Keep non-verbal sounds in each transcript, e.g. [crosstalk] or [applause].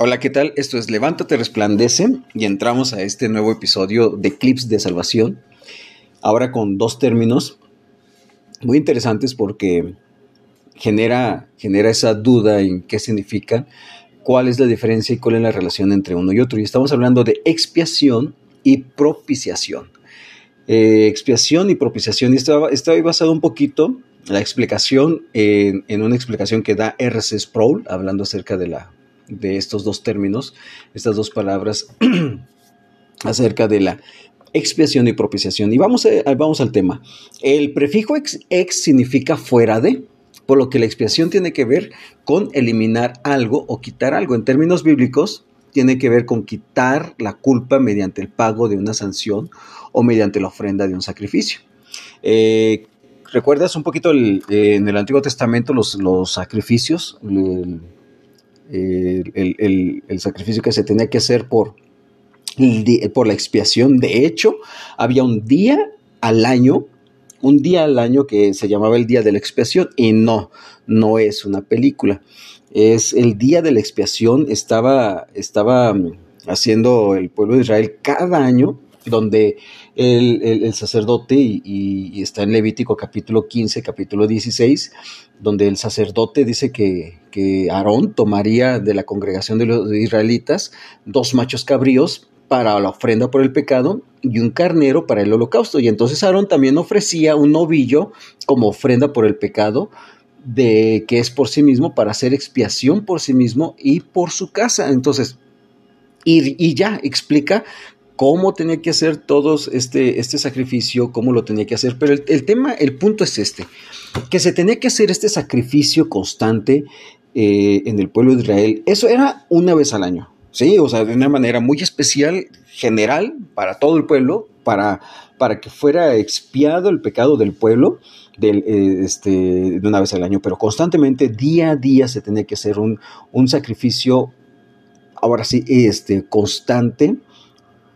Hola, ¿qué tal? Esto es Levántate, resplandece y entramos a este nuevo episodio de Clips de Salvación. Ahora con dos términos muy interesantes porque genera, genera esa duda en qué significa, cuál es la diferencia y cuál es la relación entre uno y otro. Y estamos hablando de expiación y propiciación. Eh, expiación y propiciación. Y esto, está basado un poquito la explicación en, en, una explicación que da R.C. Sproul, hablando acerca de la de estos dos términos, estas dos palabras [clears throat] acerca de la expiación y propiciación. Y vamos, vamos al tema. El prefijo ex, significa fuera de, por lo que la expiación tiene que ver con eliminar algo o quitar algo. En términos bíblicos, tiene que ver con quitar la culpa mediante el pago de una sanción o mediante la ofrenda de un sacrificio. Eh, ¿Recuerdas un poquito en el Antiguo Testamento los, los sacrificios? El, sacrificio que se tenía que hacer por, por la expiación. De hecho, había un día al año, un día al año que se llamaba el día de la expiación y no, no es una película. Es el día de la expiación, estaba, estaba mm, haciendo el pueblo de Israel cada año donde el, sacerdote, y, está en Levítico capítulo 15, capítulo 16, donde el sacerdote dice que, que Aarón tomaría de la congregación de los israelitas dos machos cabríos para la ofrenda por el pecado y un carnero para el holocausto. Y entonces Aarón también ofrecía un novillo como ofrenda por el pecado, de que es por sí mismo, para hacer expiación por sí mismo y por su casa. Entonces, y, y ya explica cómo tenía que hacer todos este, este sacrificio, cómo lo tenía que hacer. Pero el, tema, el punto es este, que se tenía que hacer este sacrificio constante eh, en el pueblo de Israel. Eso era una vez al año, ¿sí? O sea, de una manera muy especial, general, para todo el pueblo, para, para que fuera expiado el pecado del pueblo. Del, eh, este, de una vez al año, pero constantemente, día a día, se tenía que hacer un, un sacrificio, ahora sí, este, constante,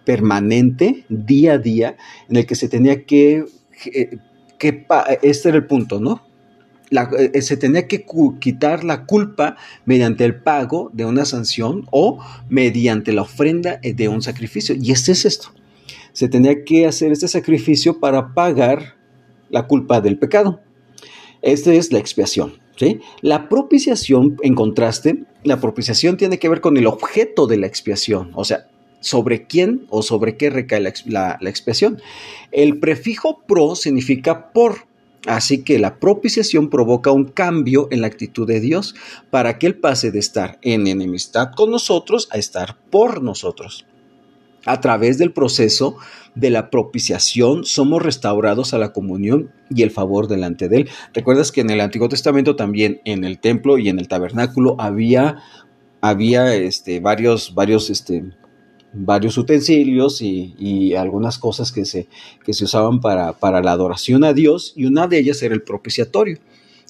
permanente, día a día, en el que se tenía que, eh, que este era el punto, ¿no? Eh, se tenía que quitar la culpa mediante el pago de una sanción o mediante la ofrenda eh, de un sacrificio. Y este es esto. Se tenía que hacer este sacrificio para pagar la culpa del pecado. Esta es la expiación. ¿sí? La propiciación, en contraste, la propiciación tiene que ver con el objeto de la expiación. O sea, sobre quién o sobre qué recae la, expresión. El prefijo pro significa por. Así que la propiciación provoca un cambio en la actitud de Dios para que Él pase de estar en enemistad con nosotros a estar por nosotros. A través del proceso de la propiciación somos restaurados a la comunión y el favor delante de Él. Recuerdas que en el Antiguo Testamento también en el templo y en el tabernáculo había, había este, varios, varios este, varios utensilios y, algunas cosas que se, que se usaban para, para, la adoración a Dios y una de ellas era el propiciatorio.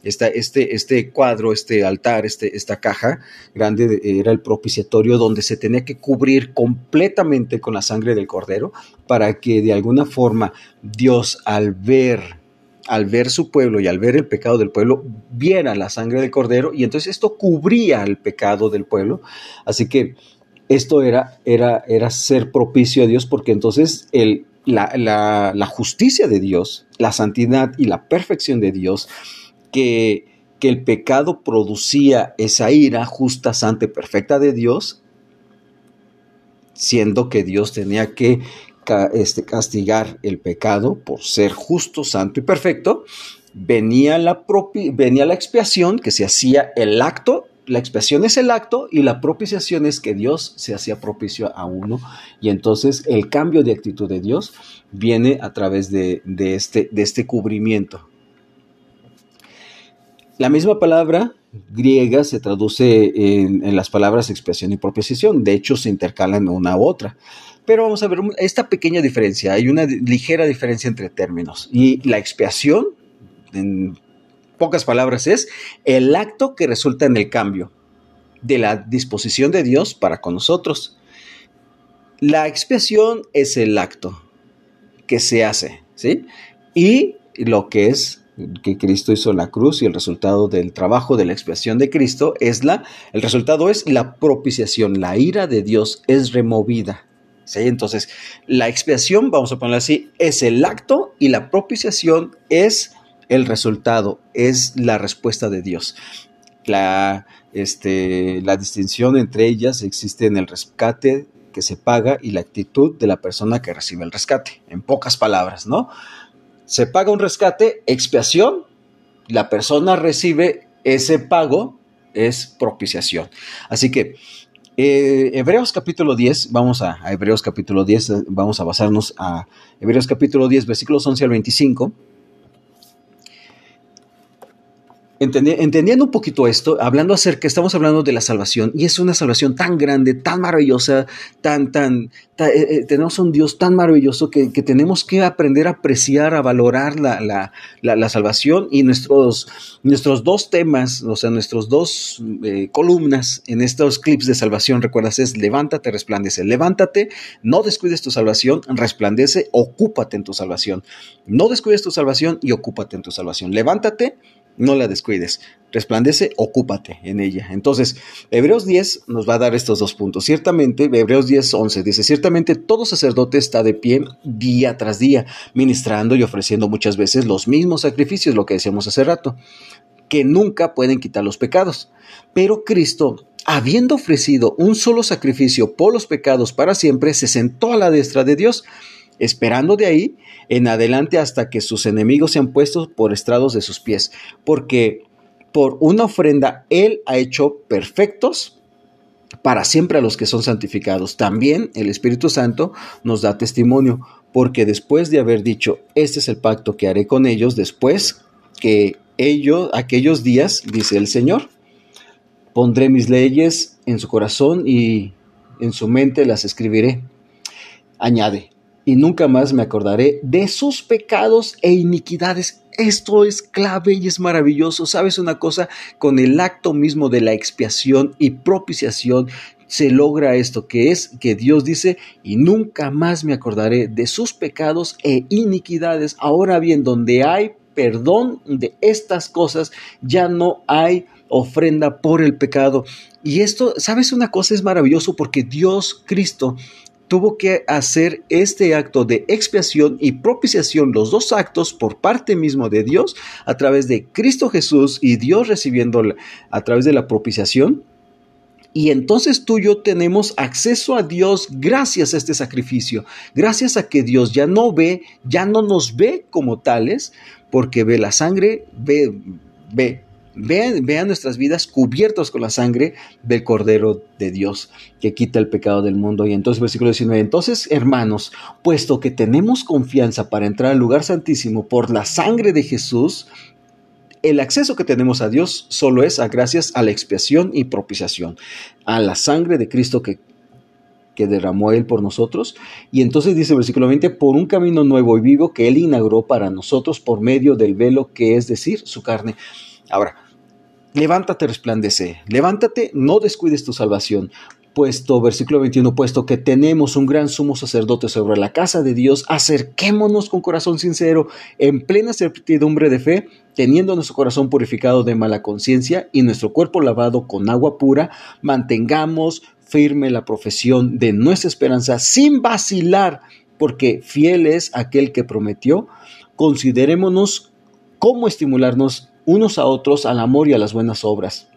Esta, este, este cuadro, este altar, este, esta caja grande era el propiciatorio donde se tenía que cubrir completamente con la sangre del cordero para que de alguna forma Dios al ver al ver su pueblo y al ver el pecado del pueblo, viera la sangre del cordero y entonces esto cubría el pecado del pueblo. Así que esto era, era, era ser propicio a Dios porque entonces el, la, justicia de Dios, la santidad y la perfección de Dios, que, que el pecado producía esa ira justa, santa y perfecta de Dios, siendo que Dios tenía que este, castigar el pecado por ser justo, santo y perfecto, venía la, venía la expiación que se hacía el acto la expiación es el acto y la propiciación es que Dios se hacía propicio a uno y entonces el cambio de actitud de Dios viene a través de, este, este cubrimiento. La misma palabra griega se traduce en, las palabras expiación y propiciación, de hecho se intercalan una u otra. Pero vamos a ver esta pequeña diferencia, hay una ligera diferencia entre términos y la expiación en pocas palabras, es el acto que resulta en el cambio de la disposición de Dios para con nosotros. La expiación es el acto que se hace, ¿sí? Y lo que es que Cristo hizo en la cruz y el resultado del trabajo de la expiación de Cristo es la, el resultado es la propiciación, la ira de Dios es removida. ¿sí? Entonces, la expiación, vamos a ponerlo así, es el acto y la propiciación es el resultado, es la respuesta de Dios. La, este, la distinción entre ellas existe en el rescate que se paga y la actitud de la persona que recibe el rescate, en pocas palabras, ¿no? se paga un rescate, expiación, la persona recibe ese pago, es propiciación. Así que eh, Hebreos capítulo 10, vamos a, a, Hebreos capítulo 10, vamos a basarnos a Hebreos capítulo 10, versículos 11 al 25. Entendiendo un poquito esto, hablando acerca, estamos hablando de la salvación, y es una salvación tan grande, tan maravillosa, tan, tan, eh, eh, tenemos un Dios tan maravilloso que, tenemos que aprender a apreciar, a valorar la, salvación y nuestros, nuestros dos temas, o sea, nuestros dos eh, columnas en estos clips de salvación, recuerdas, es levántate, resplandece, levántate, no descuides tu salvación, resplandece, ocúpate en tu salvación, no descuides tu salvación y ocúpate en tu salvación, levántate, no la descuides. Resplandece, ocúpate en ella. Entonces, Hebreos 10 nos va a dar estos dos puntos. Ciertamente, Hebreos 10, 11 dice, ciertamente todo sacerdote está de pie día tras día, ministrando y ofreciendo muchas veces los mismos sacrificios, lo que decíamos hace rato, que nunca pueden quitar los pecados. Pero Cristo, habiendo ofrecido un solo sacrificio por los pecados para siempre, se sentó a la destra de Dios esperando de ahí en adelante hasta que sus enemigos sean puestos por estrados de sus pies, porque por una ofrenda Él ha hecho perfectos para siempre a los que son santificados. También el Espíritu Santo nos da testimonio, porque después de haber dicho, este es el pacto que haré con ellos, después que ellos, aquellos días, dice el Señor, pondré mis leyes en su corazón y en su mente las escribiré. Añade, y nunca más me acordaré de sus pecados e iniquidades. Esto es clave y es maravilloso. ¿Sabes una cosa? Con el acto mismo de la expiación y propiciación se logra esto, que es que Dios dice, y nunca más me acordaré de sus pecados e iniquidades. Ahora bien, donde hay perdón de estas cosas, ya no hay ofrenda por el pecado. Y esto, ¿sabes una cosa? Es maravilloso porque Dios, Cristo, tuvo que hacer este acto de expiación y propiciación, los dos actos por parte mismo de Dios, a través de Cristo Jesús y Dios recibiendo a través de la propiciación. Y entonces tú y yo tenemos acceso a Dios gracias a este sacrificio, gracias a que Dios ya no ve, ya no nos ve como tales, porque ve la sangre, ve, ve Vean, vean, nuestras vidas cubiertos con la sangre del Cordero de Dios que quita el pecado del mundo. Y entonces, versículo 19, entonces, hermanos, puesto que tenemos confianza para entrar al lugar santísimo por la sangre de Jesús, el acceso que tenemos a Dios solo es a gracias a la expiación y propiciación, a la sangre de Cristo que, que derramó Él por nosotros. Y entonces dice el versículo 20, por un camino nuevo y vivo que Él inauguró para nosotros por medio del velo que es decir, su carne. Ahora, levántate, resplandece, levántate, no descuides tu salvación, puesto, versículo 21, puesto que tenemos un gran sumo sacerdote sobre la casa de Dios, acerquémonos con corazón sincero, en plena certidumbre de fe, teniendo nuestro corazón purificado de mala conciencia y nuestro cuerpo lavado con agua pura, mantengamos firme la profesión de nuestra esperanza sin vacilar, porque fiel es aquel que prometió. Considerémonos cómo estimularnos unos a otros al amor y a las buenas obras.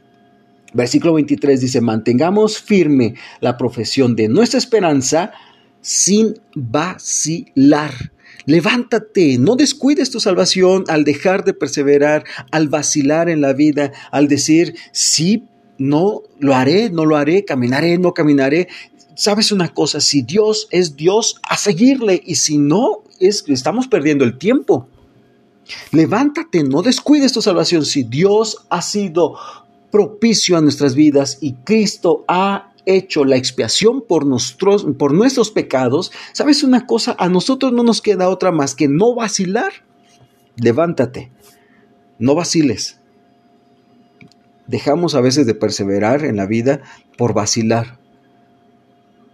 Versículo 23 dice, mantengamos firme la profesión de nuestra esperanza sin vacilar. Levántate, no descuides tu salvación al dejar de perseverar, al vacilar en la vida, al decir, sí, no, lo haré, no lo haré, caminaré, no caminaré. Sabes una cosa, si Dios es Dios, a seguirle, y si no, es, estamos perdiendo el tiempo. Levántate, no descuides tu salvación. Si Dios ha sido propicio a nuestras vidas y Cristo ha hecho la expiación por nuestros, por nuestros pecados, ¿sabes una cosa? A nosotros no nos queda otra más que no vacilar. Levántate, no vaciles. Dejamos a veces de perseverar en la vida por vacilar,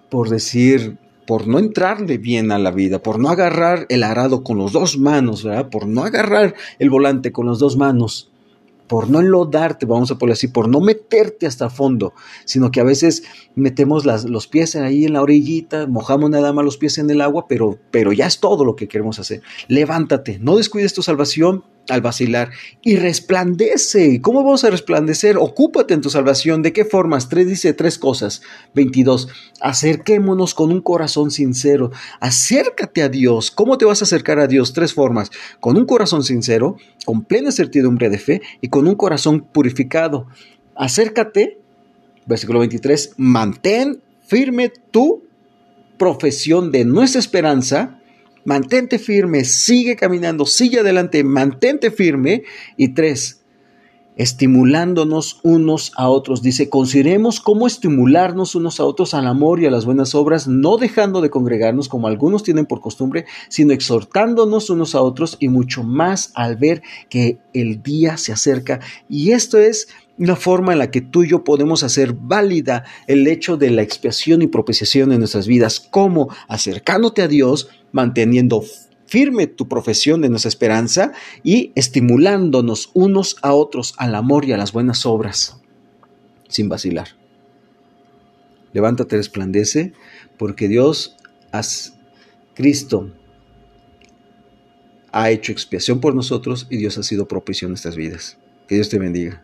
por decir, por no entrarle bien a la vida, por no agarrar el arado con las dos manos, ¿verdad? Por no agarrar el volante con las dos manos, por no enlodarte, vamos a ponerlo así, por no meterte hasta fondo, sino que a veces metemos los pies ahí en la orillita, mojamos nada más los pies en el agua, pero, pero ya es todo lo que queremos hacer. Levántate, no descuides tu salvación al vacilar y resplandece. ¿Cómo vamos a resplandecer? Ocúpate en tu salvación. ¿De qué formas? Tres dice tres cosas. 22. Acerquémonos con un corazón sincero. Acércate a Dios. ¿Cómo te vas a acercar a Dios? Tres formas. Con un corazón sincero, con plena certidumbre de fe y con un corazón purificado. Acércate. Versículo 23. Mantén firme tu profesión de nuestra esperanza mantente firme, sigue caminando, sigue adelante, mantente firme. Y tres, estimulándonos unos a otros. Dice, consideremos cómo estimularnos unos a otros al amor y a las buenas obras, no dejando de congregarnos como algunos tienen por costumbre, sino exhortándonos unos a otros y mucho más al ver que el día se acerca. Y esto es una forma en la que tú y yo podemos hacer válida el hecho de la expiación y propiciación en nuestras vidas, como acercándote a Dios, manteniendo firme tu profesión de nuestra esperanza y estimulándonos unos a otros al amor y a las buenas obras, sin vacilar. Levántate, resplandece, porque Dios, has, Cristo, ha hecho expiación por nosotros y Dios ha sido propicio en nuestras vidas. Que Dios te bendiga.